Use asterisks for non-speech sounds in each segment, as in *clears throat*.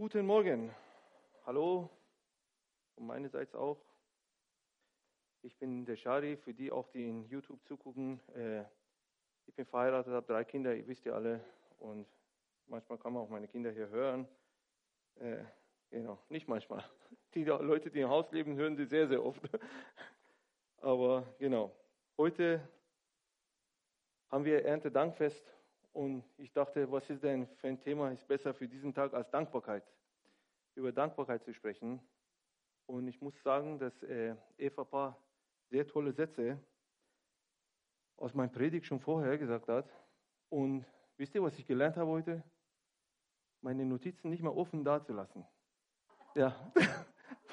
Guten Morgen. Hallo. Von meinerseits auch. Ich bin der Shari, für die auch, die in YouTube zugucken. Äh, ich bin verheiratet, habe drei Kinder, ihr wisst ja alle. Und manchmal kann man auch meine Kinder hier hören. Äh, genau, nicht manchmal. Die Leute, die im Haus leben, hören sie sehr, sehr oft. *laughs* Aber genau, heute haben wir Erntedankfest und ich dachte, was ist denn für ein Thema, ist besser für diesen Tag als Dankbarkeit, über Dankbarkeit zu sprechen. Und ich muss sagen, dass äh, Eva paar sehr tolle Sätze aus meinem Predigt schon vorher gesagt hat. Und wisst ihr, was ich gelernt habe heute? Meine Notizen nicht mehr offen dazulassen. Ja. *laughs*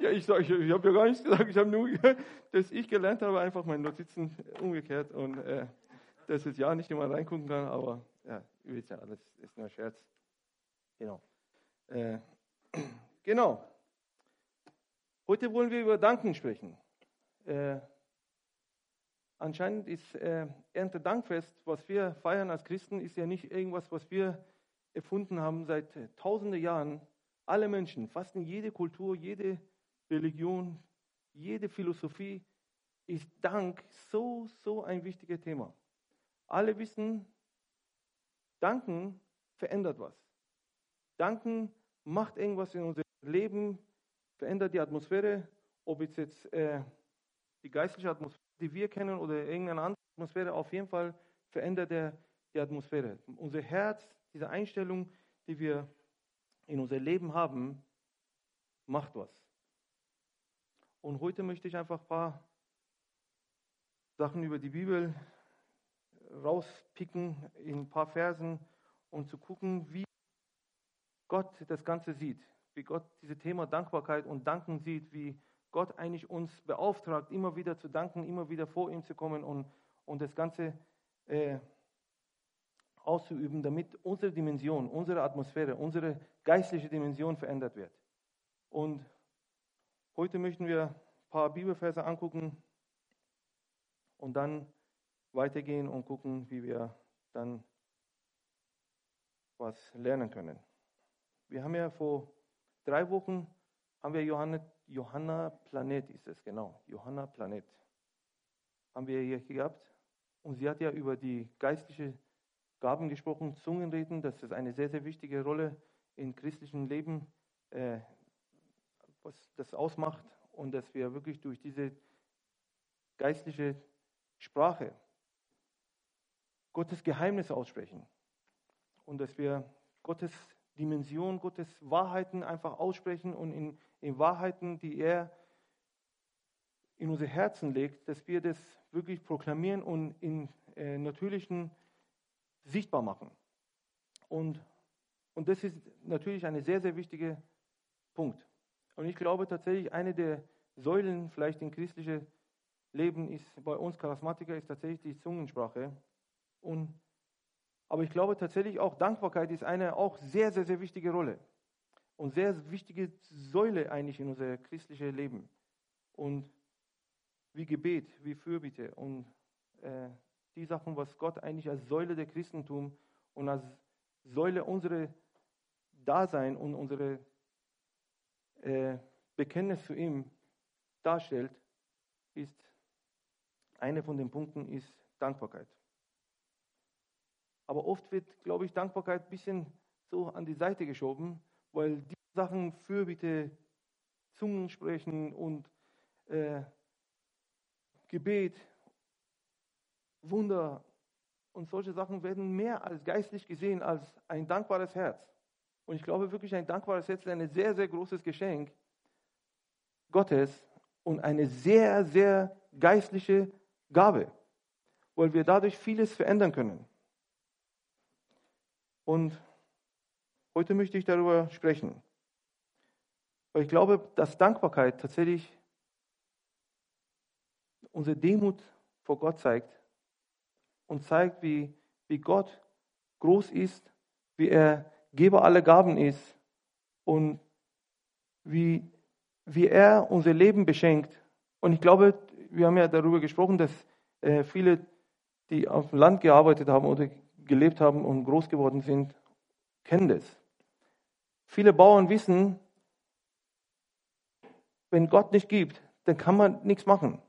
ja, ich, ich, ich habe ja gar nichts gesagt, ich habe nur, *laughs* dass ich gelernt habe, einfach meine Notizen umgekehrt und äh, dass ich ja nicht immer reingucken kann, aber ja, ihr wisst ja, alles ist nur Scherz. Genau. Äh, *clears throat* genau. Heute wollen wir über Danken sprechen. Äh, anscheinend ist äh, Erntedankfest, was wir feiern als Christen, ist ja nicht irgendwas, was wir erfunden haben seit tausenden Jahren. Alle Menschen, fast in jede Kultur, jede Religion, jede Philosophie ist Dank so, so ein wichtiges Thema. Alle wissen, danken verändert was. Danken macht irgendwas in unserem Leben, verändert die Atmosphäre, ob es jetzt äh, die geistliche Atmosphäre, die wir kennen, oder irgendeine andere Atmosphäre, auf jeden Fall verändert er die Atmosphäre. Unser Herz, diese Einstellung, die wir in unser Leben haben, macht was. Und heute möchte ich einfach ein paar Sachen über die Bibel rauspicken in ein paar Versen und zu gucken, wie Gott das Ganze sieht, wie Gott dieses Thema Dankbarkeit und Danken sieht, wie Gott eigentlich uns beauftragt, immer wieder zu danken, immer wieder vor ihm zu kommen und, und das Ganze äh, auszuüben, damit unsere Dimension, unsere Atmosphäre, unsere geistliche Dimension verändert wird. Und heute möchten wir ein paar Bibelverse angucken und dann weitergehen und gucken, wie wir dann was lernen können. Wir haben ja vor drei Wochen haben wir Johanna, Johanna Planet, ist es genau, Johanna Planet, haben wir hier gehabt. Und sie hat ja über die geistliche Gaben gesprochen, Zungenreden, dass das eine sehr, sehr wichtige Rolle im christlichen Leben, äh, was das ausmacht und dass wir wirklich durch diese geistliche Sprache Gottes Geheimnis aussprechen und dass wir Gottes Dimension, Gottes Wahrheiten einfach aussprechen und in, in Wahrheiten, die er in unser Herzen legt, dass wir das wirklich proklamieren und in äh, natürlichen sichtbar machen. Und, und das ist natürlich ein sehr, sehr wichtiger Punkt. Und ich glaube tatsächlich, eine der Säulen vielleicht im christlichen Leben ist bei uns Charismatiker ist tatsächlich die Zungensprache. Und, aber ich glaube tatsächlich auch, Dankbarkeit ist eine auch sehr, sehr, sehr wichtige Rolle und sehr wichtige Säule eigentlich in unser christliches Leben. Und wie Gebet, wie Fürbitte und äh, die Sachen, was Gott eigentlich als Säule der Christentum und als Säule unserer Dasein und unsere äh, Bekenntnis zu ihm darstellt, ist eine von den Punkten ist Dankbarkeit. Aber oft wird, glaube ich, Dankbarkeit ein bisschen so an die Seite geschoben, weil die Sachen Fürbitte, Zungen sprechen und äh, Gebet, Wunder und solche Sachen werden mehr als geistlich gesehen als ein dankbares Herz. Und ich glaube wirklich, ein dankbares Herz ist ein sehr, sehr großes Geschenk Gottes und eine sehr, sehr geistliche Gabe, weil wir dadurch vieles verändern können. Und heute möchte ich darüber sprechen. Weil ich glaube, dass Dankbarkeit tatsächlich unsere Demut vor Gott zeigt und zeigt, wie, wie Gott groß ist, wie er Geber aller Gaben ist und wie, wie er unser Leben beschenkt. Und ich glaube, wir haben ja darüber gesprochen, dass äh, viele, die auf dem Land gearbeitet haben oder gelebt haben und groß geworden sind, kennen das. viele Bauern wissen, wenn Gott nicht gibt, dann kann man nichts machen.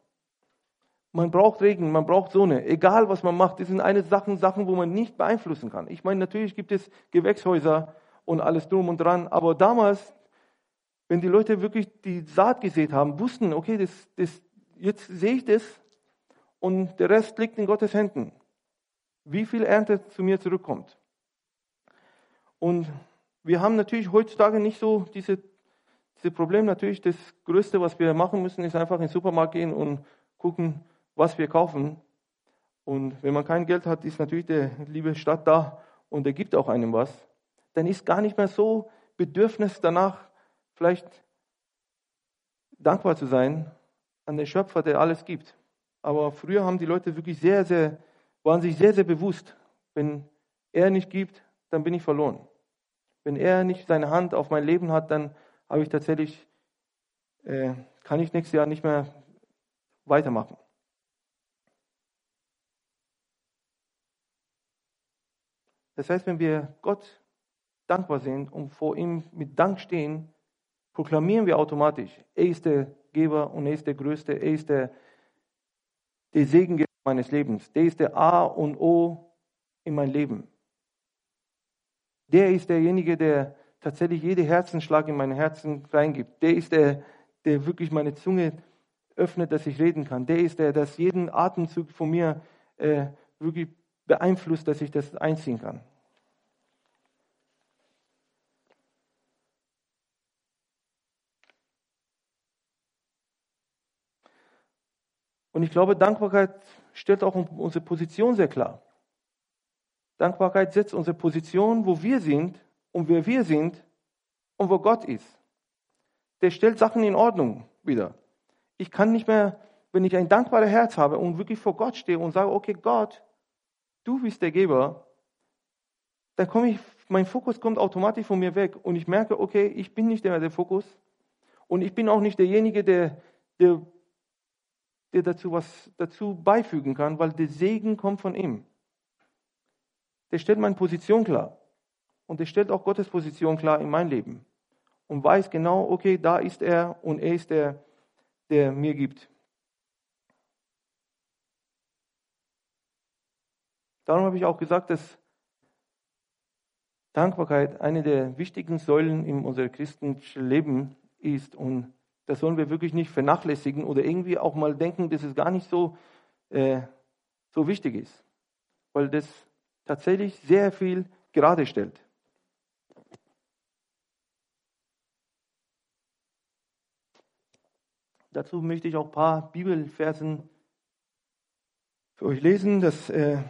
Man braucht Regen, man braucht Sonne. Egal, was man macht, das sind eine Sachen, Sachen, wo man nicht beeinflussen kann. Ich meine, natürlich gibt es Gewächshäuser und alles drum und dran, aber damals, wenn die Leute wirklich die Saat gesät haben, wussten, okay, das, das, jetzt sehe ich das und der Rest liegt in Gottes Händen. Wie viel Ernte zu mir zurückkommt. Und wir haben natürlich heutzutage nicht so diese, diese Problem. Natürlich, das Größte, was wir machen müssen, ist einfach in den Supermarkt gehen und gucken, was wir kaufen. Und wenn man kein Geld hat, ist natürlich der liebe Stadt da und der gibt auch einem was. Dann ist gar nicht mehr so Bedürfnis danach, vielleicht dankbar zu sein an den Schöpfer, der alles gibt. Aber früher haben die Leute wirklich sehr, sehr, waren sich sehr, sehr bewusst, wenn er nicht gibt, dann bin ich verloren. Wenn er nicht seine Hand auf mein Leben hat, dann habe ich tatsächlich, äh, kann ich nächstes Jahr nicht mehr weitermachen. Das heißt, wenn wir Gott dankbar sind und vor ihm mit Dank stehen, proklamieren wir automatisch, er ist der Geber und er ist der Größte, er ist der, der Segengeber meines Lebens, der ist der A und O in mein Leben. Der ist derjenige, der tatsächlich jede Herzenschlag in mein Herzen reingibt. Der ist der, der wirklich meine Zunge öffnet, dass ich reden kann. Der ist der, der jeden Atemzug von mir äh, wirklich beeinflusst, dass ich das einziehen kann. Und ich glaube, Dankbarkeit stellt auch unsere Position sehr klar. Dankbarkeit setzt unsere Position, wo wir sind und wer wir sind und wo Gott ist. Der stellt Sachen in Ordnung wieder. Ich kann nicht mehr, wenn ich ein dankbares Herz habe und wirklich vor Gott stehe und sage, okay, Gott, du bist der Geber, dann komme ich, mein Fokus kommt automatisch von mir weg und ich merke, okay, ich bin nicht der, der Fokus und ich bin auch nicht derjenige, der, der, der dazu was dazu beifügen kann, weil der Segen kommt von ihm. Der stellt meine Position klar und der stellt auch Gottes Position klar in mein Leben und weiß genau, okay, da ist er und er ist der, der mir gibt. Darum habe ich auch gesagt, dass Dankbarkeit eine der wichtigen Säulen in unserem christlichen Leben ist. Und das sollen wir wirklich nicht vernachlässigen oder irgendwie auch mal denken, dass es gar nicht so, äh, so wichtig ist. Weil das tatsächlich sehr viel gerade stellt. Dazu möchte ich auch ein paar Bibelversen für euch lesen, dass, äh,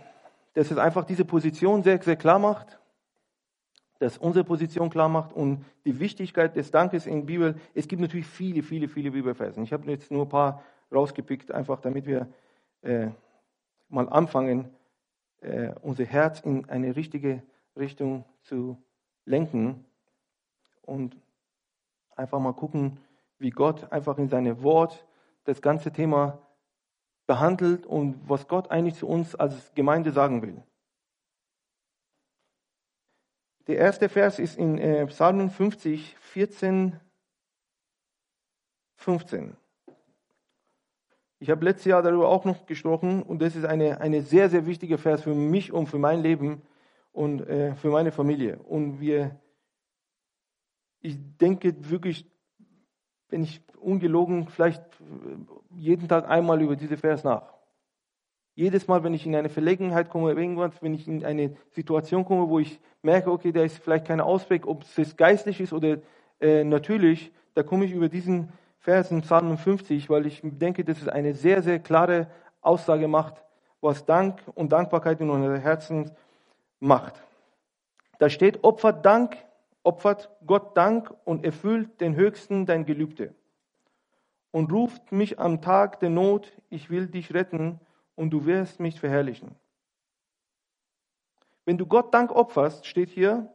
dass es einfach diese Position sehr, sehr klar macht, dass unsere Position klar macht und die Wichtigkeit des Dankes in der Bibel. Es gibt natürlich viele, viele, viele Bibelversen. Ich habe jetzt nur ein paar rausgepickt, einfach damit wir äh, mal anfangen, äh, unser Herz in eine richtige Richtung zu lenken und einfach mal gucken, wie Gott einfach in seinem Wort das ganze Thema behandelt und was Gott eigentlich zu uns als Gemeinde sagen will. Der erste Vers ist in äh, Psalmen 50, 14, 15. Ich habe letztes Jahr darüber auch noch gesprochen und das ist eine, eine sehr, sehr wichtige Vers für mich und für mein Leben und äh, für meine Familie. Und wir, ich denke wirklich, wenn ich ungelogen, vielleicht jeden Tag einmal über diese Vers nach. Jedes Mal, wenn ich in eine Verlegenheit komme, irgendwann, wenn ich in eine Situation komme, wo ich merke, okay, da ist vielleicht kein Ausweg, ob es geistlich ist oder äh, natürlich, da komme ich über diesen Vers in Psalm 50, weil ich denke, dass es eine sehr, sehr klare Aussage macht, was Dank und Dankbarkeit in unseren Herzen macht. Da steht, opfert Dank, opfert Gott Dank und erfüllt den Höchsten dein Gelübde. Und ruft mich am Tag der Not, ich will dich retten und du wirst mich verherrlichen. Wenn du Gott Dank opferst, steht hier,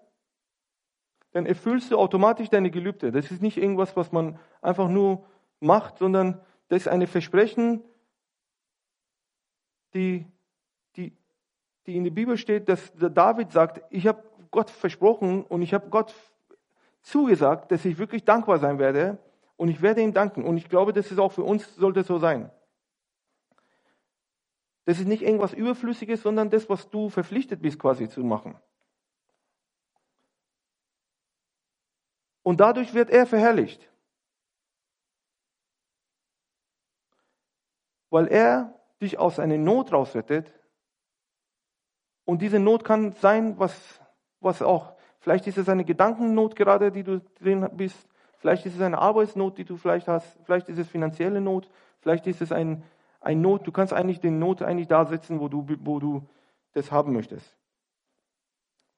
dann erfüllst du automatisch deine Gelübde. Das ist nicht irgendwas, was man einfach nur macht, sondern das ist ein Versprechen, die, die, die in der Bibel steht, dass David sagt, ich habe Gott versprochen und ich habe Gott zugesagt, dass ich wirklich dankbar sein werde und ich werde ihm danken. Und ich glaube, das ist auch für uns, sollte so sein. Das ist nicht irgendwas Überflüssiges, sondern das, was du verpflichtet bist, quasi zu machen. Und dadurch wird er verherrlicht. Weil er dich aus einer Not rausrettet. Und diese Not kann sein, was, was auch, vielleicht ist es eine Gedankennot gerade, die du drin bist. Vielleicht ist es eine Arbeitsnot, die du vielleicht hast. Vielleicht ist es finanzielle Not. Vielleicht ist es ein, ein Not. Du kannst eigentlich den Not eigentlich da setzen, wo du, wo du das haben möchtest.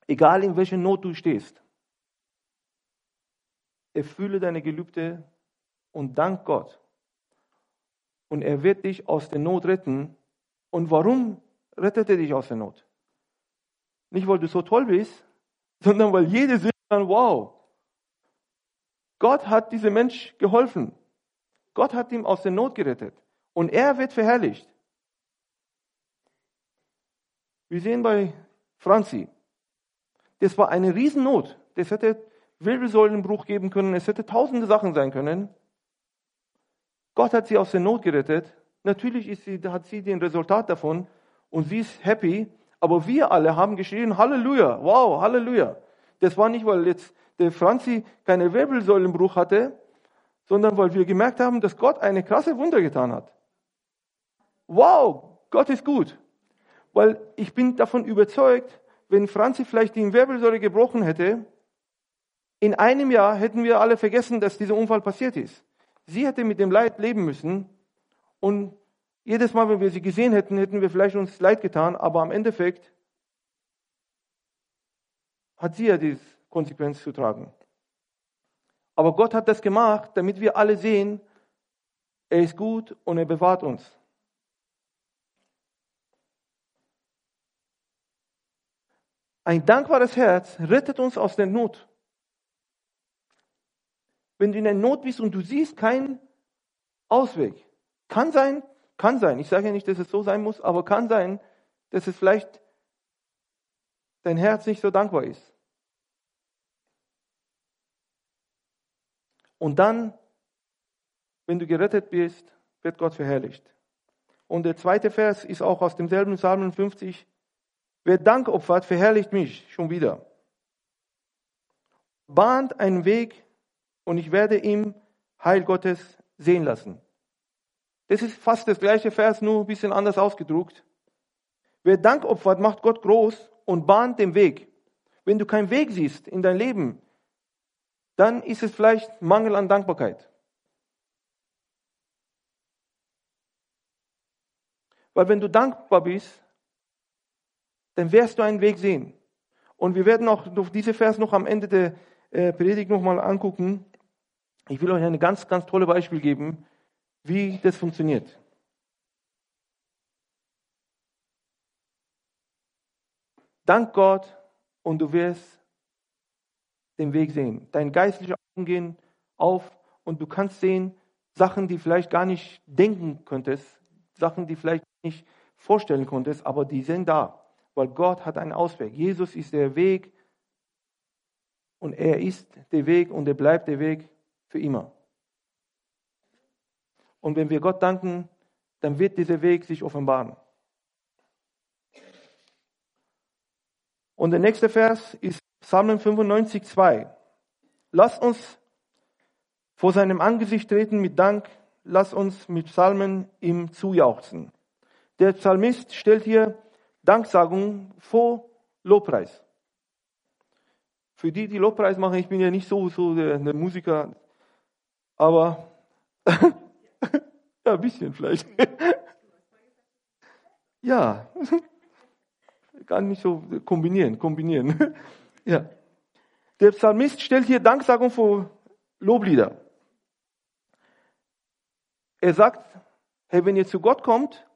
Egal in welcher Not du stehst. Erfülle deine Gelübde und dank Gott. Und er wird dich aus der Not retten. Und warum rettet er dich aus der Not? Nicht, weil du so toll bist, *laughs* sondern weil jede sieht dann, wow, Gott hat diesem Mensch geholfen. Gott hat ihm aus der Not gerettet. Und er wird verherrlicht. Wir sehen bei Franzi, das war eine Riesennot. Das hätte Wirbelsäulenbruch geben können. Es hätte tausende Sachen sein können. Gott hat sie aus der Not gerettet. Natürlich sie, hat sie den Resultat davon und sie ist happy. Aber wir alle haben geschrien, Halleluja, wow, Halleluja. Das war nicht, weil jetzt der Franzi keine Wirbelsäulenbruch hatte, sondern weil wir gemerkt haben, dass Gott eine krasse Wunder getan hat. Wow, Gott ist gut. Weil ich bin davon überzeugt, wenn Franzi vielleicht die Wirbelsäule gebrochen hätte, in einem Jahr hätten wir alle vergessen, dass dieser Unfall passiert ist. Sie hätte mit dem Leid leben müssen und jedes Mal, wenn wir sie gesehen hätten, hätten wir vielleicht uns leid getan, aber am Endeffekt hat sie ja die Konsequenz zu tragen. Aber Gott hat das gemacht, damit wir alle sehen, er ist gut und er bewahrt uns. Ein dankbares Herz rettet uns aus der Not. Wenn du in der Not bist und du siehst keinen Ausweg, kann sein, kann sein, ich sage ja nicht, dass es so sein muss, aber kann sein, dass es vielleicht dein Herz nicht so dankbar ist. Und dann, wenn du gerettet bist, wird Gott verherrlicht. Und der zweite Vers ist auch aus demselben Psalm 50. Wer Dank opfert, verherrlicht mich schon wieder. Bahnt einen Weg und ich werde ihm Heil Gottes sehen lassen. Das ist fast das gleiche Vers, nur ein bisschen anders ausgedruckt. Wer Dank opfert, macht Gott groß und bahnt den Weg. Wenn du keinen Weg siehst in dein Leben, dann ist es vielleicht Mangel an Dankbarkeit. Weil wenn du dankbar bist, dann wirst du einen Weg sehen. Und wir werden auch diese Vers noch am Ende der äh, Predigt nochmal angucken. Ich will euch ein ganz, ganz tolles Beispiel geben, wie das funktioniert. Dank Gott und du wirst den Weg sehen. Dein geistlicher Augen gehen auf und du kannst sehen Sachen, die vielleicht gar nicht denken könntest, Sachen, die vielleicht nicht vorstellen konntest, aber die sind da, weil Gott hat einen Ausweg. Jesus ist der Weg und er ist der Weg und er bleibt der Weg für immer. Und wenn wir Gott danken, dann wird dieser Weg sich offenbaren. Und der nächste Vers ist Psalm 95, 2. Lass uns vor seinem Angesicht treten mit Dank, lass uns mit Psalmen ihm zujauchzen. Der Psalmist stellt hier Danksagung vor Lobpreis. Für die, die Lobpreis machen, ich bin ja nicht so, so der, der Musiker, aber *laughs* ja, ein bisschen vielleicht. *laughs* ja, *laughs* gar nicht so kombinieren, kombinieren. ja. Der Psalmist stellt hier Danksagung vor Loblieder. Er sagt, hey, wenn ihr zu Gott kommt,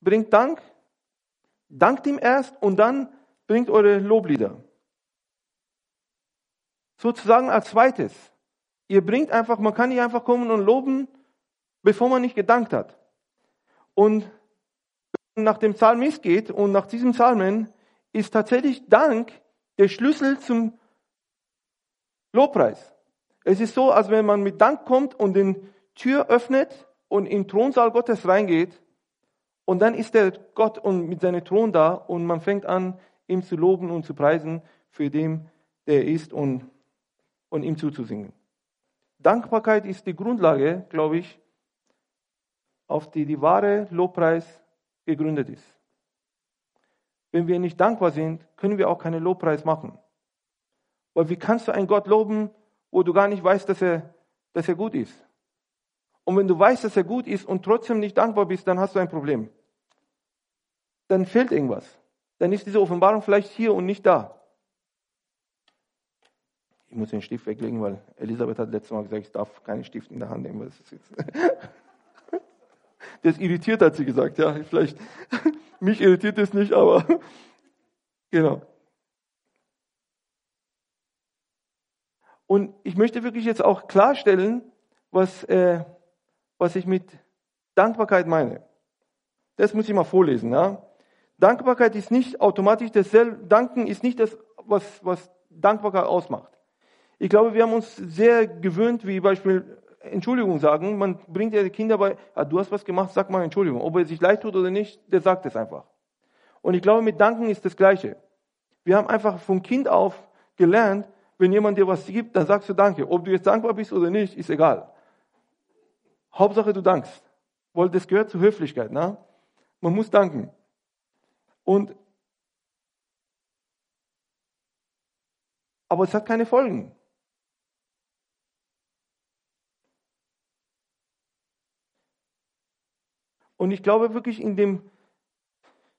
bringt Dank, dankt ihm erst und dann bringt eure Loblieder. Sozusagen als zweites. Ihr bringt einfach, man kann nicht einfach kommen und loben, bevor man nicht gedankt hat. Und nach dem Psalmist geht und nach diesem Psalmen ist tatsächlich Dank der Schlüssel zum Lobpreis. Es ist so, als wenn man mit Dank kommt und den Tür öffnet und in den Thronsaal Gottes reingeht und dann ist der Gott und mit seinem Thron da und man fängt an, ihm zu loben und zu preisen für den, der ist und, und ihm zuzusingen. Dankbarkeit ist die Grundlage, glaube ich, auf die die wahre Lobpreis gegründet ist. Wenn wir nicht dankbar sind, können wir auch keine Lobpreis machen. Weil wie kannst du einen Gott loben, wo du gar nicht weißt, dass er, dass er gut ist? Und wenn du weißt, dass er gut ist und trotzdem nicht dankbar bist, dann hast du ein Problem. Dann fehlt irgendwas. Dann ist diese Offenbarung vielleicht hier und nicht da. Ich muss den Stift weglegen, weil Elisabeth hat letztes Mal gesagt, ich darf keinen Stift in der Hand nehmen. Das, ist *laughs* das irritiert, hat sie gesagt. Ja, vielleicht, *laughs* mich irritiert es nicht, aber *laughs* genau. Und ich möchte wirklich jetzt auch klarstellen, was, äh, was ich mit Dankbarkeit meine. Das muss ich mal vorlesen. Ja? Dankbarkeit ist nicht automatisch dasselbe, Danken ist nicht das, was, was Dankbarkeit ausmacht. Ich glaube, wir haben uns sehr gewöhnt, wie Beispiel Entschuldigung sagen. Man bringt ja die Kinder bei, ah, du hast was gemacht, sag mal Entschuldigung. Ob er sich leid tut oder nicht, der sagt es einfach. Und ich glaube, mit Danken ist das Gleiche. Wir haben einfach vom Kind auf gelernt, wenn jemand dir was gibt, dann sagst du Danke. Ob du jetzt dankbar bist oder nicht, ist egal. Hauptsache du dankst. Weil das gehört zur Höflichkeit. Ne? Man muss danken. Und aber es hat keine Folgen. Und ich glaube wirklich, in den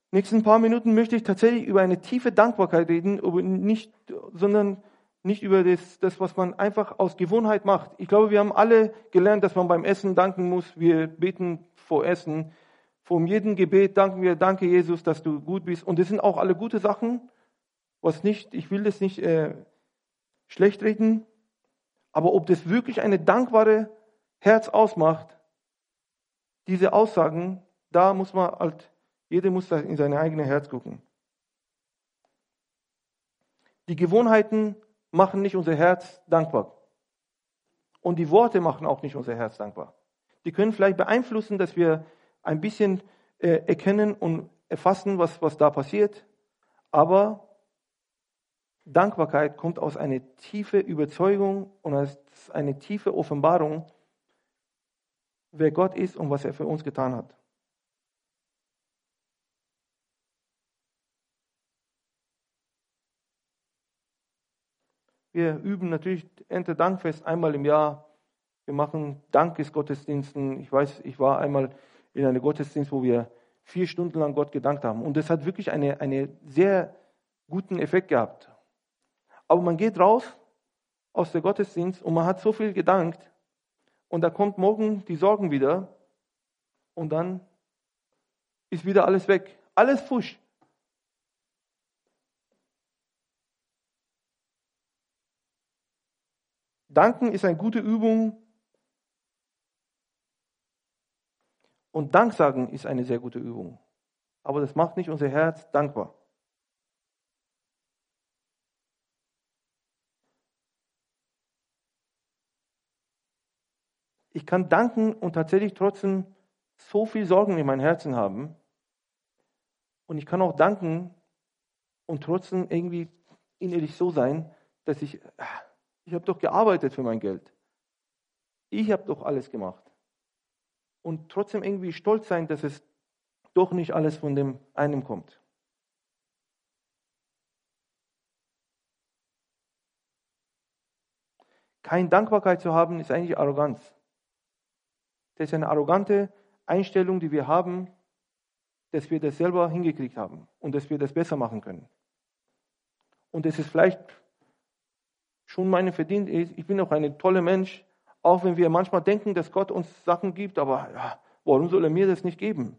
nächsten paar Minuten möchte ich tatsächlich über eine tiefe Dankbarkeit reden, nicht, sondern nicht über das, das, was man einfach aus Gewohnheit macht. Ich glaube, wir haben alle gelernt, dass man beim Essen danken muss. Wir beten vor Essen. Vor jedem Gebet danken wir, danke Jesus, dass du gut bist. Und das sind auch alle gute Sachen. Was nicht, ich will das nicht äh, schlecht reden. Aber ob das wirklich eine dankbare Herz ausmacht, diese Aussagen, da muss man halt, jeder muss in sein eigenes Herz gucken. Die Gewohnheiten machen nicht unser Herz dankbar. Und die Worte machen auch nicht unser Herz dankbar. Die können vielleicht beeinflussen, dass wir ein bisschen äh, erkennen und erfassen, was, was da passiert. Aber Dankbarkeit kommt aus einer tiefen Überzeugung und aus einer tiefen Offenbarung wer Gott ist und was er für uns getan hat. Wir üben natürlich Ente Dankfest einmal im Jahr. Wir machen Dankesgottesdiensten. Ich weiß, ich war einmal in einem Gottesdienst, wo wir vier Stunden lang Gott gedankt haben. Und das hat wirklich einen eine sehr guten Effekt gehabt. Aber man geht raus aus der Gottesdienst und man hat so viel gedankt, und da kommt morgen die Sorgen wieder und dann ist wieder alles weg. Alles fusch. Danken ist eine gute Übung und Danksagen ist eine sehr gute Übung. Aber das macht nicht unser Herz dankbar. ich kann danken und tatsächlich trotzdem so viel Sorgen in meinem Herzen haben. Und ich kann auch danken und trotzdem irgendwie innerlich so sein, dass ich, ich habe doch gearbeitet für mein Geld. Ich habe doch alles gemacht. Und trotzdem irgendwie stolz sein, dass es doch nicht alles von dem einen kommt. Keine Dankbarkeit zu haben, ist eigentlich Arroganz. Das ist eine arrogante Einstellung, die wir haben, dass wir das selber hingekriegt haben und dass wir das besser machen können. Und es ist vielleicht schon meine Verdienst. Ich bin auch ein toller Mensch, auch wenn wir manchmal denken, dass Gott uns Sachen gibt, aber ja, warum soll er mir das nicht geben?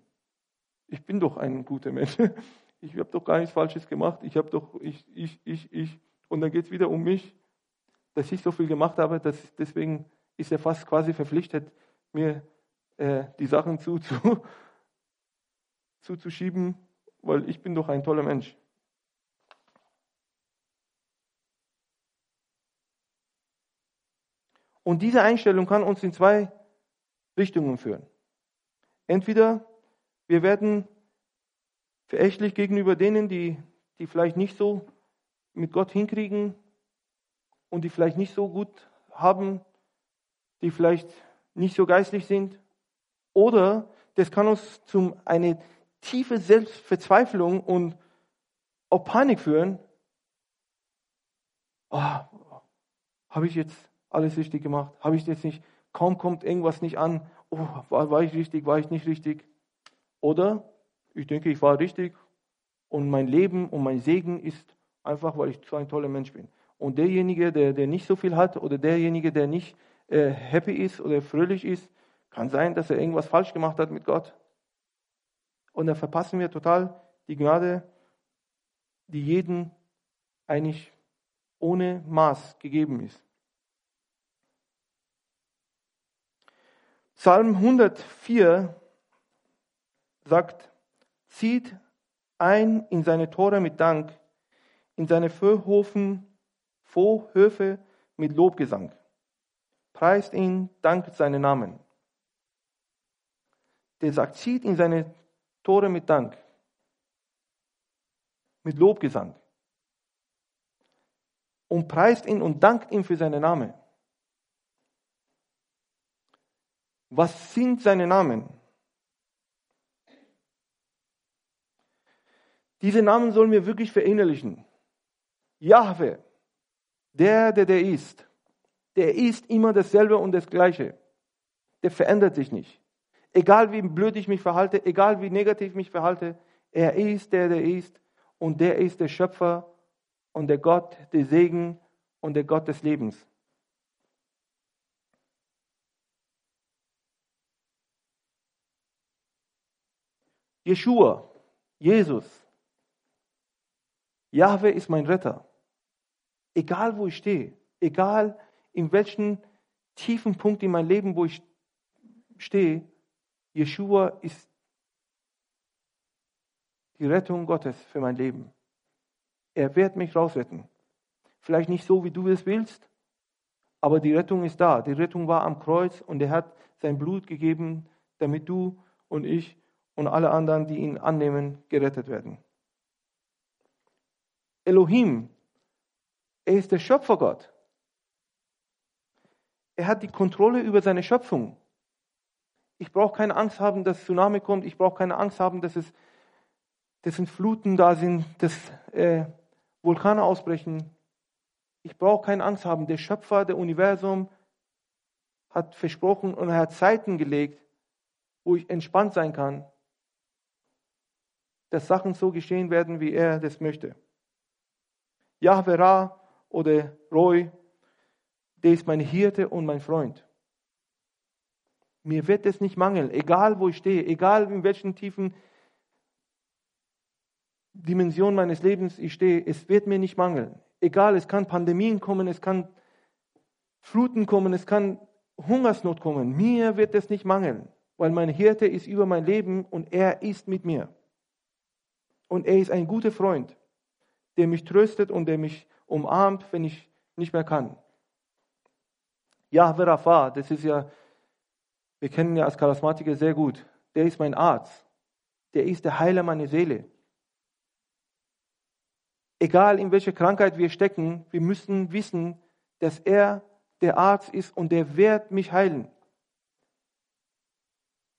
Ich bin doch ein guter Mensch. *laughs* Ich habe doch gar nichts Falsches gemacht. Ich habe doch, ich, ich, ich, ich. Und dann geht es wieder um mich, dass ich so viel gemacht habe, dass deswegen ist er fast quasi verpflichtet, mir äh, die Sachen *laughs* zuzu, zuzuschieben, weil ich bin doch ein toller Mensch. Und diese Einstellung kann uns in zwei Richtungen führen. Entweder wir werden verächtlich gegenüber denen, die, die vielleicht nicht so mit Gott hinkriegen und die vielleicht nicht so gut haben, die vielleicht nicht so geistlich sind. Oder das kann uns zu eine tiefe Selbstverzweiflung und auch Panik führen. Oh, habe ich jetzt alles richtig gemacht? Habe ich jetzt nicht? Kaum kommt irgendwas nicht an. Oh, war, war ich richtig? War ich nicht richtig? Oder ich denke, ich war richtig und mein Leben und mein Segen ist einfach, weil ich so ein toller Mensch bin. Und derjenige, der, der nicht so viel hat oder derjenige, der nicht äh, happy ist oder fröhlich ist, kann sein, dass er irgendwas falsch gemacht hat mit Gott. Und dann verpassen wir total die Gnade, die jeden eigentlich ohne Maß gegeben ist. Psalm 104 sagt, zieht ein in seine Tore mit Dank, in seine Vorhofen, Vorhöfe mit Lobgesang. Preist ihn, dankt seinen Namen. Der sagt, zieht in seine Tore mit Dank, mit Lobgesang. Und preist ihn und dankt ihm für seinen Namen. Was sind seine Namen? Diese Namen sollen wir wirklich verinnerlichen. Jahwe, der, der der ist, der ist immer dasselbe und das Gleiche. Der verändert sich nicht. Egal wie blöd ich mich verhalte, egal wie negativ ich mich verhalte, er ist der, der ist und der ist der Schöpfer und der Gott der Segen und der Gott des Lebens. Jeshua, Jesus, Jahwe ist mein Retter. Egal wo ich stehe, egal in welchem tiefen Punkt in meinem Leben, wo ich stehe, Jeshua ist die Rettung Gottes für mein Leben. Er wird mich rausretten. Vielleicht nicht so, wie du es willst, aber die Rettung ist da. Die Rettung war am Kreuz und er hat sein Blut gegeben, damit du und ich und alle anderen, die ihn annehmen, gerettet werden. Elohim, er ist der Schöpfergott. Er hat die Kontrolle über seine Schöpfung. Ich brauche keine Angst haben, dass Tsunami kommt. Ich brauche keine Angst haben, dass es dass Fluten da sind, dass äh, Vulkane ausbrechen. Ich brauche keine Angst haben. Der Schöpfer der Universum hat versprochen und er hat Zeiten gelegt, wo ich entspannt sein kann, dass Sachen so geschehen werden, wie er das möchte. Yahweh Ra oder Roy, der ist mein Hirte und mein Freund. Mir wird es nicht mangeln, egal wo ich stehe, egal in welchen tiefen Dimensionen meines Lebens ich stehe, es wird mir nicht mangeln. Egal, es kann Pandemien kommen, es kann Fluten kommen, es kann Hungersnot kommen. Mir wird es nicht mangeln, weil mein Hirte ist über mein Leben und er ist mit mir. Und er ist ein guter Freund, der mich tröstet und der mich umarmt, wenn ich nicht mehr kann. Yahweh Rapha, das ist ja, wir kennen ja als Charismatiker sehr gut, der ist mein Arzt. Der ist der Heiler meiner Seele. Egal in welcher Krankheit wir stecken, wir müssen wissen, dass er der Arzt ist und der wird mich heilen.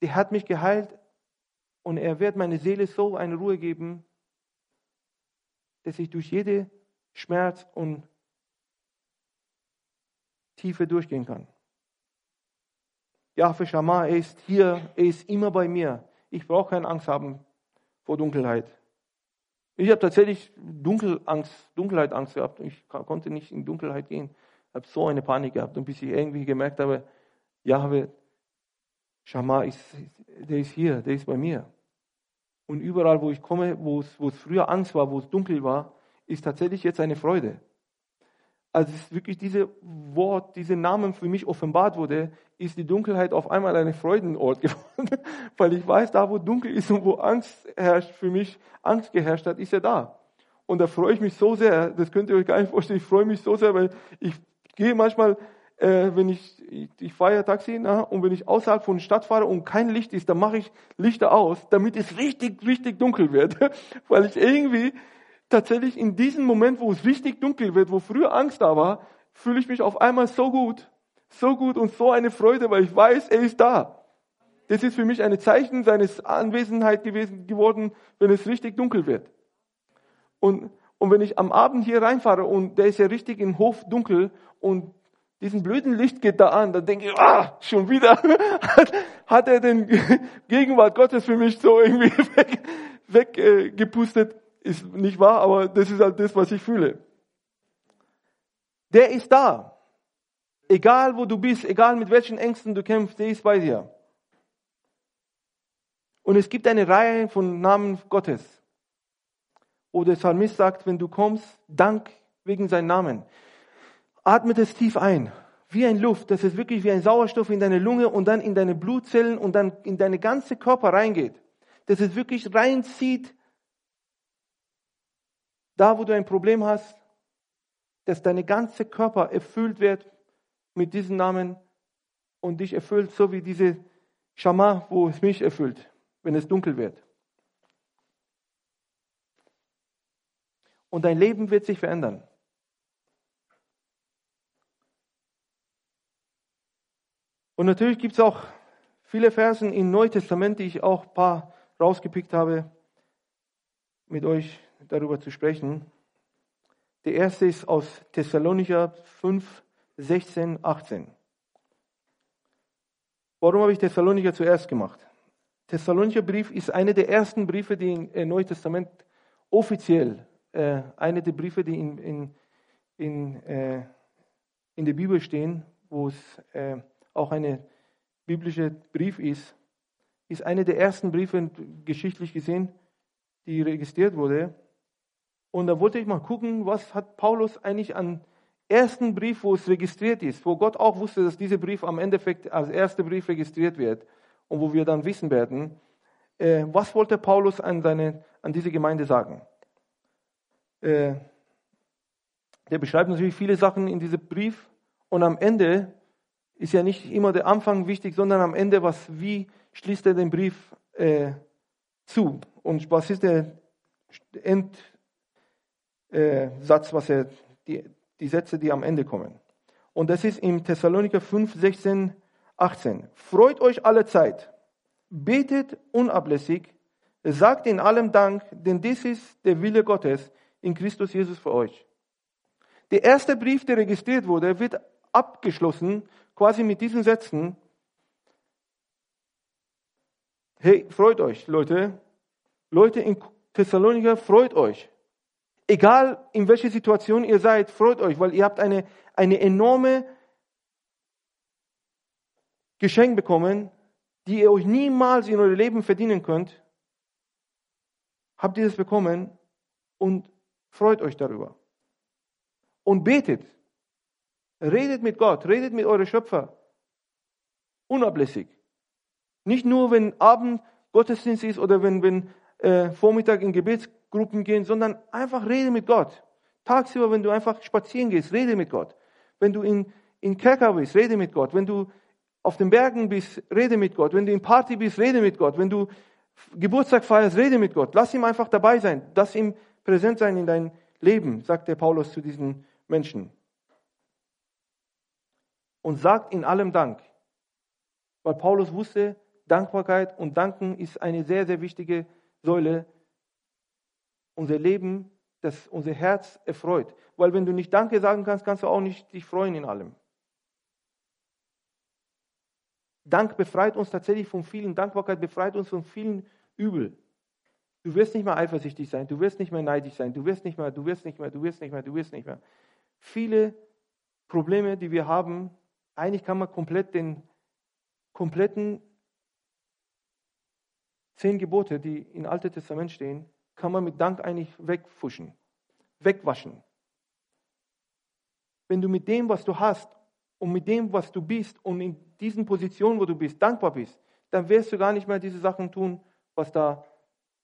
Der hat mich geheilt und er wird meine Seele so eine Ruhe geben, dass ich durch jede Schmerz und Tiefe durchgehen kann. Jahwe er ist hier, er ist immer bei mir. Ich brauche keine Angst haben vor Dunkelheit. Ich habe tatsächlich Dunkelangst, Dunkelheit Angst gehabt. Ich konnte nicht in Dunkelheit gehen. Ich habe so eine Panik gehabt. Und bis ich irgendwie gemerkt habe, Jahwe Shammah, ist, der ist hier, der ist bei mir. Und überall, wo ich komme, wo es, wo es früher Angst war, wo es dunkel war, ist tatsächlich jetzt eine Freude. Als es wirklich diese Wort, diese Namen für mich offenbart wurde, ist die Dunkelheit auf einmal ein Freudenort *laughs* geworden. Weil ich weiß, da wo dunkel ist und wo Angst herrscht, für mich Angst geherrscht hat, ist er da. Und da freue ich mich so sehr, das könnt ihr euch gar nicht vorstellen, ich freue mich so sehr, weil ich gehe manchmal äh, wenn ich, ich, ich fahre ja Taxi, na, und wenn ich außerhalb von der Stadt fahre und kein Licht ist, dann mache ich Lichter aus, damit es richtig, richtig dunkel wird. *laughs* Weil ich irgendwie tatsächlich in diesem Moment, wo es richtig dunkel wird, wo früher Angst da war, fühle ich mich auf einmal so gut, so gut und so eine Freude, weil ich weiß, er ist da. Das ist für mich ein Zeichen seines Anwesenheit gewesen, geworden, wenn es richtig dunkel wird. Und, und wenn ich am Abend hier reinfahre und der ist ja richtig im Hof dunkel und diesen blöden Licht geht da an, dann denke ich, ah, schon wieder *laughs* hat, hat er den *laughs* Gegenwart Gottes für mich so irgendwie *laughs* weggepustet. Weg, äh, ist nicht wahr, aber das ist halt das, was ich fühle. Der ist da. Egal wo du bist, egal mit welchen Ängsten du kämpfst, der ist bei dir. Und es gibt eine Reihe von Namen Gottes, wo der Psalmist sagt, wenn du kommst, dank wegen seinem Namen. Atme es tief ein, wie ein Luft, dass es wirklich wie ein Sauerstoff in deine Lunge und dann in deine Blutzellen und dann in deine ganze Körper reingeht. Dass es wirklich reinzieht, da wo du ein Problem hast, dass deine ganze Körper erfüllt wird mit diesem Namen und dich erfüllt, so wie diese Schama, wo es mich erfüllt wenn es dunkel wird. Und dein Leben wird sich verändern. Und natürlich gibt es auch viele Versen im Neuen Testament, die ich auch ein paar rausgepickt habe, mit euch darüber zu sprechen. Der erste ist aus Thessalonicher 5, 16, 18. Warum habe ich Thessalonicher zuerst gemacht? Thessalonicher Brief ist einer der ersten Briefe, die im äh, Neuen Testament offiziell, äh, eine der Briefe, die in, in, in, äh, in der Bibel stehen, wo es äh, auch ein biblischer Brief ist, ist einer der ersten Briefe, geschichtlich gesehen, die registriert wurde. Und da wollte ich mal gucken, was hat Paulus eigentlich an ersten Brief, wo es registriert ist, wo Gott auch wusste, dass dieser Brief am Endeffekt als erster Brief registriert wird und wo wir dann wissen werden, äh, was wollte Paulus an, seine, an diese Gemeinde sagen. Äh, der beschreibt natürlich viele Sachen in diesem Brief und am Ende ist ja nicht immer der Anfang wichtig, sondern am Ende, was, wie schließt er den Brief äh, zu und was ist der Endsatz, äh, was er, die, die Sätze, die am Ende kommen. Und das ist im Thessaloniker 5, 16 18. Freut euch alle Zeit, betet unablässig, sagt in allem Dank, denn dies ist der Wille Gottes in Christus Jesus für euch. Der erste Brief, der registriert wurde, wird abgeschlossen quasi mit diesen Sätzen. Hey, freut euch, Leute. Leute in Thessaloniker, freut euch. Egal in welcher Situation ihr seid, freut euch, weil ihr habt eine, eine enorme Geschenk bekommen, die ihr euch niemals in eurem Leben verdienen könnt, habt ihr es bekommen und freut euch darüber. Und betet. Redet mit Gott, redet mit eurem Schöpfer. Unablässig. Nicht nur, wenn Abend Gottesdienst ist oder wenn, wenn äh, Vormittag in Gebetsgruppen gehen, sondern einfach rede mit Gott. Tagsüber, wenn du einfach spazieren gehst, rede mit Gott. Wenn du in, in Kerker bist, rede mit Gott. Wenn du auf den Bergen bist, rede mit Gott. Wenn du in Party bist, rede mit Gott. Wenn du Geburtstag feierst, rede mit Gott. Lass ihm einfach dabei sein. Lass ihm präsent sein in dein Leben, sagt der Paulus zu diesen Menschen. Und sagt in allem Dank. Weil Paulus wusste, Dankbarkeit und Danken ist eine sehr, sehr wichtige Säule. Unser Leben, das unser Herz erfreut. Weil wenn du nicht Danke sagen kannst, kannst du auch nicht dich freuen in allem. Dank befreit uns tatsächlich von vielen, Dankbarkeit befreit uns von vielen Übel. Du wirst nicht mehr eifersüchtig sein, du wirst nicht mehr neidisch sein, du wirst nicht mehr, du wirst nicht mehr, du wirst nicht mehr, du wirst nicht mehr. Viele Probleme, die wir haben, eigentlich kann man komplett den kompletten zehn Gebote, die im Alten Testament stehen, kann man mit Dank eigentlich wegfuschen, wegwaschen. Wenn du mit dem, was du hast und mit dem, was du bist und in diesen Positionen, wo du bist, dankbar bist, dann wirst du gar nicht mehr diese Sachen tun, was da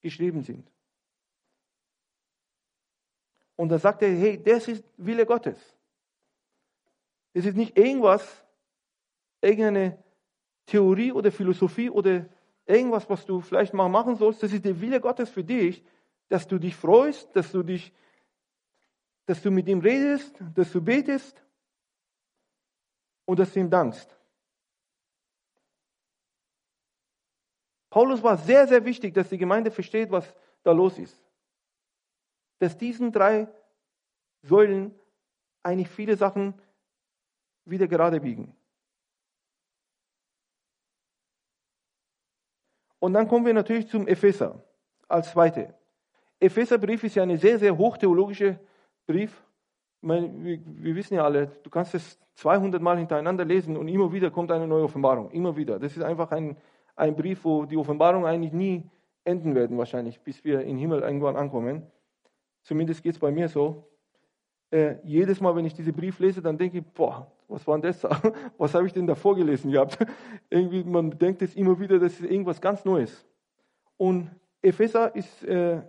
geschrieben sind. Und da sagt er, hey, das ist Wille Gottes. Es ist nicht irgendwas, irgendeine Theorie oder Philosophie oder irgendwas, was du vielleicht mal machen sollst. Das ist der Wille Gottes für dich, dass du dich freust, dass du dich, dass du mit ihm redest, dass du betest und dass du ihm dankst. Paulus war sehr, sehr wichtig, dass die Gemeinde versteht, was da los ist. Dass diesen drei Säulen eigentlich viele Sachen wieder gerade biegen. Und dann kommen wir natürlich zum Epheser als zweite. Epheserbrief ist ja ein sehr, sehr hochtheologischer Brief. Wir, wissen ja alle, du kannst es 200 Mal hintereinander lesen und immer wieder kommt eine neue Offenbarung. Immer wieder. Das ist einfach ein, ein Brief, wo die Offenbarungen eigentlich nie enden werden, wahrscheinlich, bis wir in den Himmel irgendwann ankommen. Zumindest geht es bei mir so. Äh, jedes Mal, wenn ich diesen Brief lese, dann denke ich, boah, was war denn das? *laughs* Was habe ich denn da vorgelesen gehabt? *laughs* Irgendwie, man denkt es immer wieder, das ist irgendwas ganz Neues. Und Epheser ist, äh,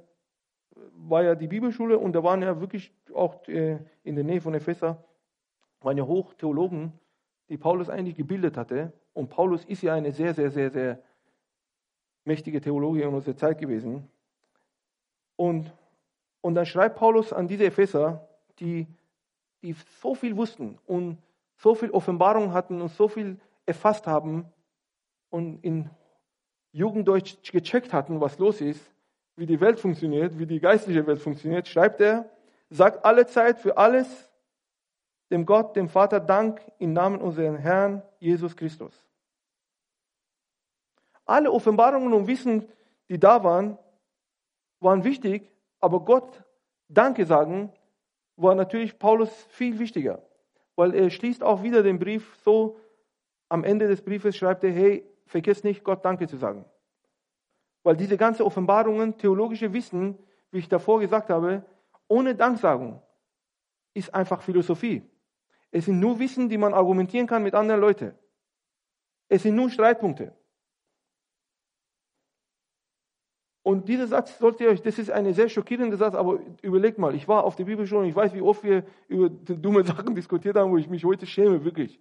war ja die Bibelschule und da waren ja wirklich auch äh, in der Nähe von Epheser, waren ja Hochtheologen, die Paulus eigentlich gebildet hatte. Und Paulus ist ja eine sehr, sehr, sehr, sehr mächtige Theologie in unserer Zeit gewesen. Und, und dann schreibt Paulus an diese Epheser, die, die so viel wussten und so viel Offenbarung hatten und so viel erfasst haben und in Jugenddeutsch gecheckt hatten, was los ist, wie die Welt funktioniert, wie die geistliche Welt funktioniert, schreibt er, sagt alle Zeit für alles dem Gott, dem Vater Dank im Namen unseres Herrn Jesus Christus. Alle Offenbarungen und Wissen, die da waren, waren wichtig, aber Gott Danke sagen war natürlich Paulus viel wichtiger, weil er schließt auch wieder den Brief so, am Ende des Briefes schreibt er, hey, vergiss nicht, Gott Danke zu sagen. Weil diese ganzen Offenbarungen, theologische Wissen, wie ich davor gesagt habe, ohne Danksagung ist einfach Philosophie. Es sind nur Wissen, die man argumentieren kann mit anderen Leuten. Es sind nur Streitpunkte. Und dieser Satz sollt ihr euch, das ist ein sehr schockierender Satz, aber überlegt mal, ich war auf der Bibelschule und ich weiß, wie oft wir über dumme Sachen diskutiert haben, wo ich mich heute schäme, wirklich.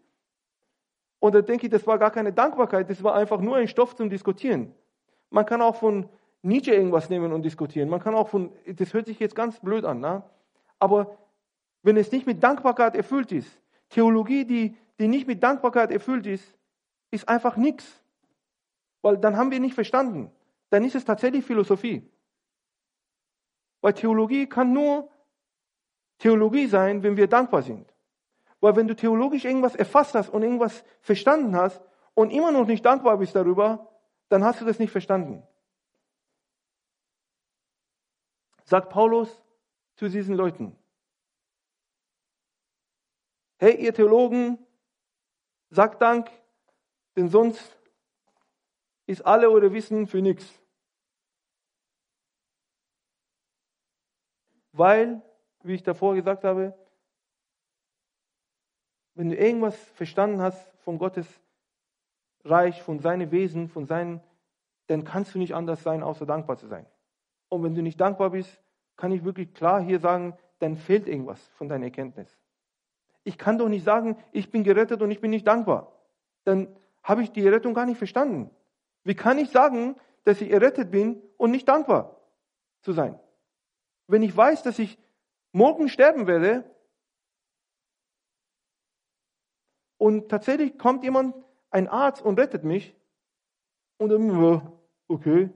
Und da denke ich, das war gar keine Dankbarkeit, das war einfach nur ein Stoff zum Diskutieren. Man kann auch von Nietzsche irgendwas nehmen und diskutieren. Man kann auch von, das hört sich jetzt ganz blöd an, ne? aber wenn es nicht mit Dankbarkeit erfüllt ist, Theologie, die, die nicht mit Dankbarkeit erfüllt ist, ist einfach nichts. Weil dann haben wir nicht verstanden dann ist es tatsächlich Philosophie. Weil Theologie kann nur Theologie sein, wenn wir dankbar sind. Weil wenn du theologisch irgendwas erfasst hast und irgendwas verstanden hast und immer noch nicht dankbar bist darüber, dann hast du das nicht verstanden. Sagt Paulus zu diesen Leuten. Hey, ihr Theologen, sagt Dank, denn sonst ist alle eure Wissen für nichts. Weil, wie ich davor gesagt habe, wenn du irgendwas verstanden hast von Gottes Reich, von seinem Wesen, von seinen, dann kannst du nicht anders sein, außer dankbar zu sein. Und wenn du nicht dankbar bist, kann ich wirklich klar hier sagen, dann fehlt irgendwas von deiner Erkenntnis. Ich kann doch nicht sagen, ich bin gerettet und ich bin nicht dankbar. Dann habe ich die Rettung gar nicht verstanden. Wie kann ich sagen, dass ich errettet bin und nicht dankbar zu sein? Wenn ich weiß, dass ich morgen sterben werde und tatsächlich kommt jemand, ein Arzt und rettet mich und dann, okay.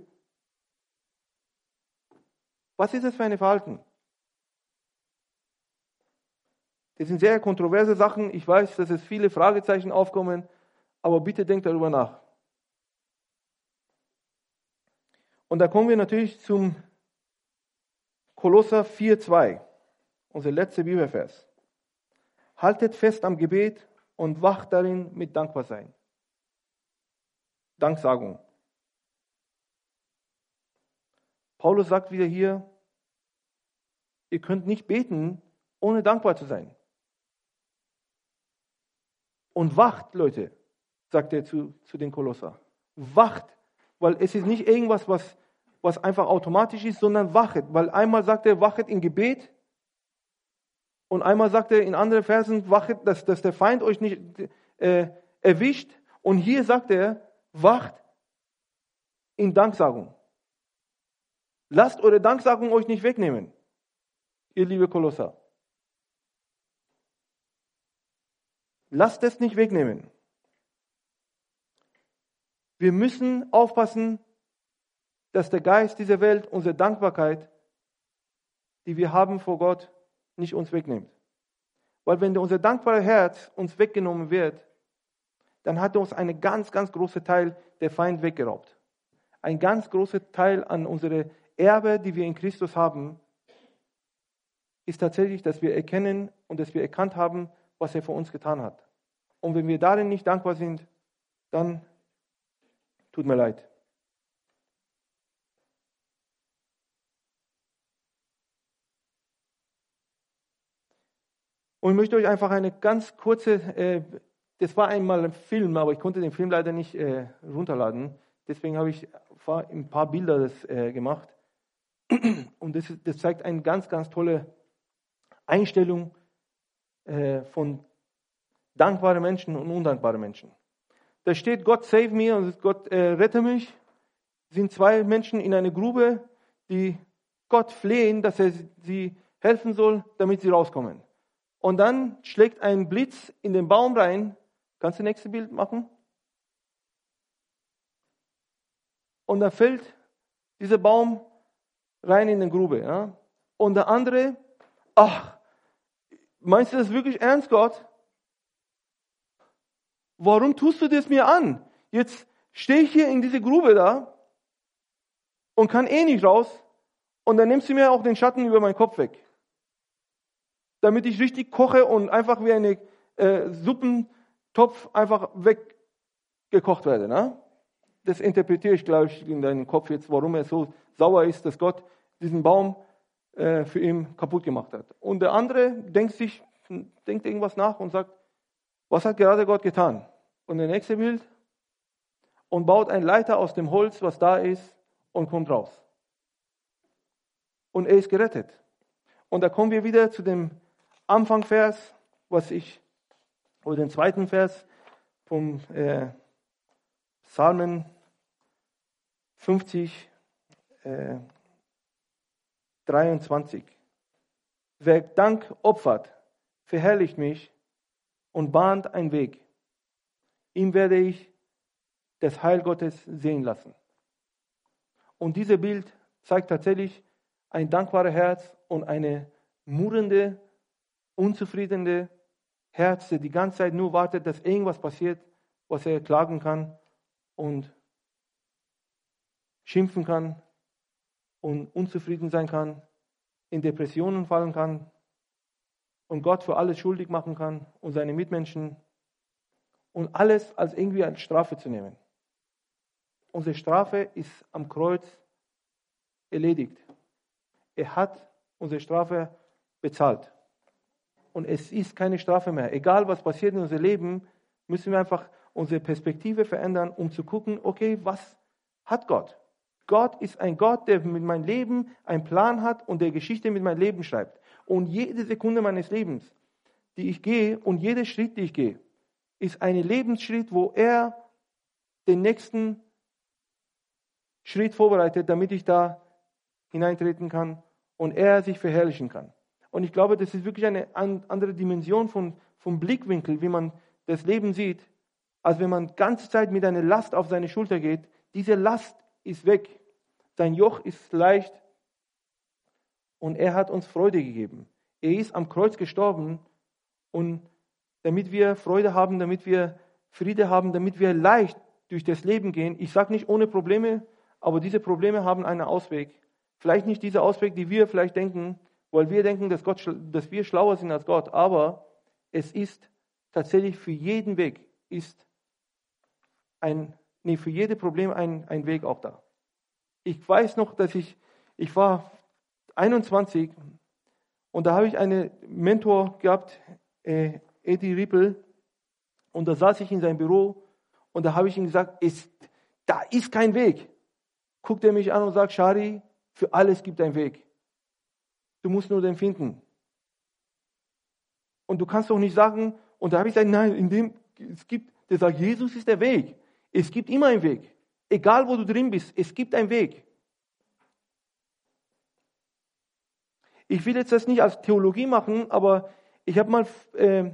Was ist das für ein Verhalten? Das sind sehr kontroverse Sachen. Ich weiß, dass es viele Fragezeichen aufkommen, aber bitte denkt darüber nach. Und da kommen wir natürlich zum Kolosser 4,2, unser letzter Bibelvers. Haltet fest am Gebet und wacht darin mit Dankbarsein. Danksagung. Paulus sagt wieder hier, ihr könnt nicht beten, ohne dankbar zu sein. Und wacht, Leute, sagt er zu, zu den Kolosser. Wacht, weil es ist nicht irgendwas, was was einfach automatisch ist, sondern wachet. Weil einmal sagt er, wachet im Gebet Und einmal sagt er in anderen Versen, wachet, dass, dass der Feind euch nicht äh, erwischt. Und hier sagt er, wacht in Danksagung. Lasst eure Danksagung euch nicht wegnehmen, ihr liebe Kolosser. Lasst es nicht wegnehmen. Wir müssen aufpassen, dass der Geist dieser Welt unsere Dankbarkeit, die wir haben vor Gott, nicht uns wegnimmt. Weil wenn unser dankbares Herz uns weggenommen wird, dann hat uns einen ganz, ganz großen Teil der Feind weggeraubt. Ein ganz großer Teil an unsere Erbe, die wir in Christus haben, ist tatsächlich, dass wir erkennen und dass wir erkannt haben, was er für uns getan hat. Und wenn wir darin nicht dankbar sind, dann tut mir leid. Und ich möchte euch einfach eine ganz kurze, äh, das war einmal ein Film, aber ich konnte den Film leider nicht äh, runterladen. Deswegen habe ich ein paar Bilder das, äh, gemacht. *clears throat* Und das, das, zeigt eine ganz, ganz tolle Einstellung äh, von dankbaren Menschen und undankbaren Menschen. Da steht, Gott save me und Gott äh, rette mich. Sind zwei Menschen in einer Grube, die Gott flehen, dass er sie helfen soll, damit sie rauskommen. Und dann schlägt ein Blitz in den Baum rein. Kannst du das nächste Bild machen? Und dann fällt dieser Baum rein in die Grube. Ja? Und der andere, ach, meinst du das wirklich ernst, Gott? Warum tust du das mir an? Jetzt stehe ich hier in diese Grube da und kann eh nicht raus. Und dann nimmst du mir auch den Schatten über meinen Kopf weg damit ich richtig koche und einfach wie eine äh, Suppentopf einfach weggekocht werde. Ne? Das interpretiere ich, glaube ich, in deinem Kopf jetzt, warum er so sauer ist, dass Gott diesen Baum äh, für ihn kaputt gemacht hat. Und der andere denkt sich, denkt irgendwas nach und sagt, was hat gerade Gott getan? Und der nächste Bild und baut ein Leiter aus dem Holz, was da ist, und kommt raus. Und er ist gerettet. Und da kommen wir wieder zu dem Anfangvers, was ich, oder den zweiten Vers vom äh, Psalmen 50, äh, 23. Wer Dank opfert, verherrlicht mich und bahnt einen Weg. Ihm werde ich das Heil Gottes sehen lassen. Und dieses Bild zeigt tatsächlich ein dankbares Herz und eine murrende unzufriedene Herz, der die ganze Zeit nur wartet, dass irgendwas passiert, was er klagen kann und schimpfen kann und unzufrieden sein kann, in Depressionen fallen kann und Gott für alles schuldig machen kann und seine Mitmenschen und alles als irgendwie als Strafe zu nehmen. Unsere Strafe ist am Kreuz erledigt. Er hat unsere Strafe bezahlt und es ist keine Strafe mehr. Egal was passiert in unserem Leben, müssen wir einfach unsere Perspektive verändern, um zu gucken, okay, was hat Gott? Gott ist ein Gott, der mit meinem Leben einen Plan hat und der Geschichte mit meinem Leben schreibt. Und jede Sekunde meines Lebens, die ich gehe und jeder Schritt, den ich gehe, ist ein Lebensschritt, wo er den nächsten Schritt vorbereitet, damit ich da hineintreten kann und er sich verherrlichen kann. Und ich glaube, das ist wirklich eine andere Dimension von, vom Blickwinkel, wie man das Leben sieht, als wenn man ganze Zeit mit einer Last auf seine Schulter geht. Diese Last ist weg. Sein Joch ist leicht. Und er hat uns Freude gegeben. Er ist am Kreuz gestorben und damit wir Freude haben, damit wir Friede haben, damit wir leicht durch das Leben gehen. Ich sage nicht ohne Probleme, aber diese Probleme haben einen Ausweg. Vielleicht nicht dieser Ausweg, die wir vielleicht denken, weil wir denken, dass, Gott, dass wir schlauer sind als Gott. Aber es ist tatsächlich für jeden Weg ist ein, nee, für jedes Problem ein, ein Weg auch da. Ich weiß noch, dass ich, ich war 21 und da habe ich einen Mentor gehabt, äh, Eddie Rippel, und da saß ich in seinem Büro und da habe ich ihm gesagt, ist, da ist kein Weg. Guckt er mich an und sagt, Shari, für alles gibt ein Weg. Du musst nur den finden. Und du kannst doch nicht sagen, und da habe ich gesagt, nein, in dem, es gibt, der sagt, Jesus ist der Weg. Es gibt immer einen Weg. Egal wo du drin bist, es gibt einen Weg. Ich will jetzt das nicht als Theologie machen, aber ich habe mal, äh,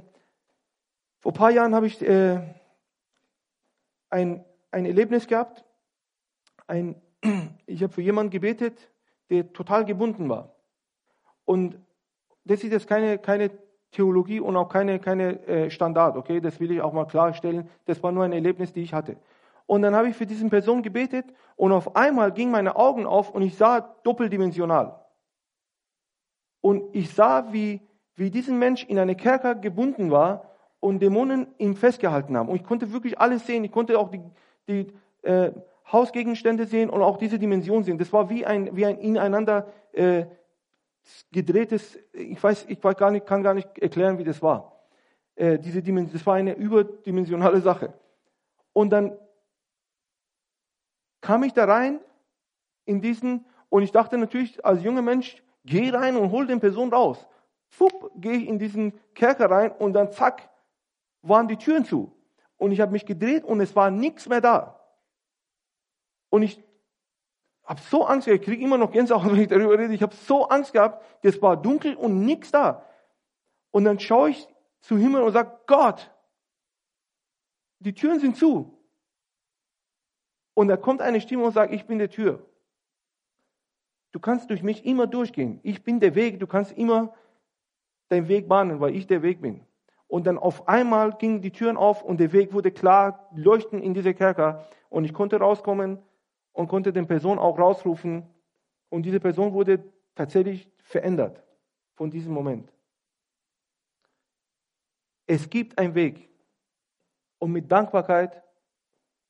vor ein paar Jahren habe ich äh, ein, ein Erlebnis gehabt. Ein, *clears throat* ich habe für jemanden gebetet, der total gebunden war. Und das ist jetzt keine, keine Theologie und auch keine, keine äh, Standard, okay? Das will ich auch mal klarstellen. Das war nur ein Erlebnis, die ich hatte. Und dann habe ich für diese Person gebetet und auf einmal gingen meine Augen auf und ich sah doppeldimensional. Und ich sah, wie, wie diesen Mensch in eine Kerker gebunden war und Dämonen ihn festgehalten haben. Und ich konnte wirklich alles sehen. Ich konnte auch die, die äh, Hausgegenstände sehen und auch diese Dimension sehen. Das war wie ein, wie ein ineinander äh, gedrehtes, ich weiß, ich gar nicht, kann gar nicht erklären, wie das war. Äh, diese Dimension, das war eine überdimensionale Sache. Und dann kam ich da rein in diesen, und ich dachte natürlich als junger Mensch, geh rein und hol den Person raus. Fupp, gehe ich in diesen Kerker rein und dann zack, waren die Türen zu. Und ich habe mich gedreht und es war nichts mehr da. Und ich habe so Angst ich kriege immer noch Gänsehaut, *laughs* wenn ich darüber rede. Ich habe so Angst gehabt, es war dunkel und nichts da. Und dann schaue ich zu Himmel und sage, Gott, die Türen sind zu. Und da kommt eine Stimme und sagt, ich bin der Tür. Du kannst durch mich immer durchgehen. Ich bin der Weg. Du kannst immer deinen Weg bahnen, weil ich der Weg bin. Und dann auf einmal gingen die Türen auf und der Weg wurde klar, leuchten in diese Kerker. Und ich konnte rauskommen und konnte den Person auch rausrufen. Und diese Person wurde tatsächlich verändert von diesem Moment. Es gibt einen Weg. Und mit Dankbarkeit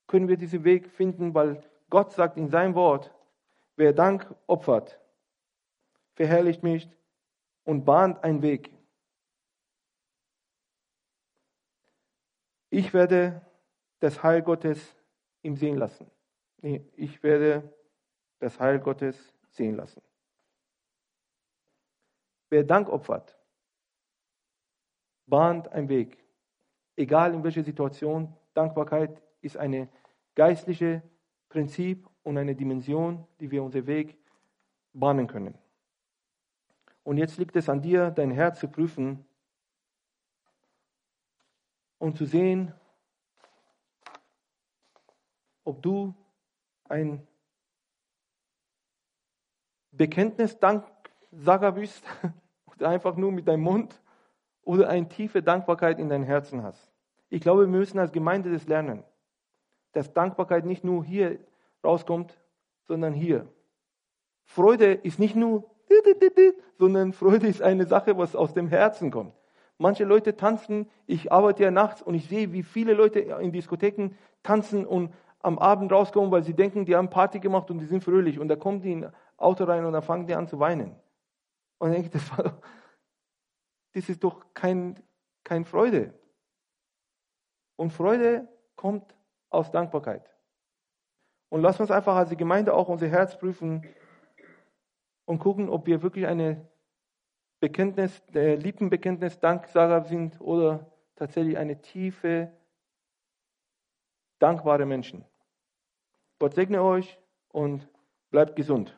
können wir diesen Weg finden, weil Gott sagt in seinem Wort, wer Dank opfert, verherrlicht mich und bahnt einen Weg. Ich werde das Heil Gottes ihm sehen lassen ich werde das Heil Gottes sehen lassen. Wer Dank opfert, bahnt einen Weg. Egal in welcher Situation, Dankbarkeit ist ein geistliches Prinzip und eine Dimension, die wir unseren Weg bahnen können. Und jetzt liegt es an dir, dein Herz zu prüfen und zu sehen, ob du ein Bekenntnis Danksager bist *laughs* oder einfach nur mit deinem Mund oder eine tiefe Dankbarkeit in dein Herzen hast. Ich glaube, wir müssen als Gemeinde das lernen, dass Dankbarkeit nicht nur hier rauskommt, sondern hier. Freude ist nicht nur, sondern Freude ist eine Sache, was aus dem Herzen kommt. Manche Leute tanzen, ich arbeite ja nachts und ich sehe, wie viele Leute in Diskotheken tanzen und am Abend rauskommen, weil sie denken, die haben Party gemacht und die sind fröhlich. Und da kommen die in ein Auto rein und dann fangen die an zu weinen. Und dann denke ich, das, das ist doch kein, kein Freude. Und Freude kommt aus Dankbarkeit. Und lass uns einfach als Gemeinde auch unser Herz prüfen und gucken, ob wir wirklich eine Bekenntnis, der Lippenbekenntnis Danksager sind oder tatsächlich eine tiefe dankbare Menschen. Gott segne euch und bleibt gesund.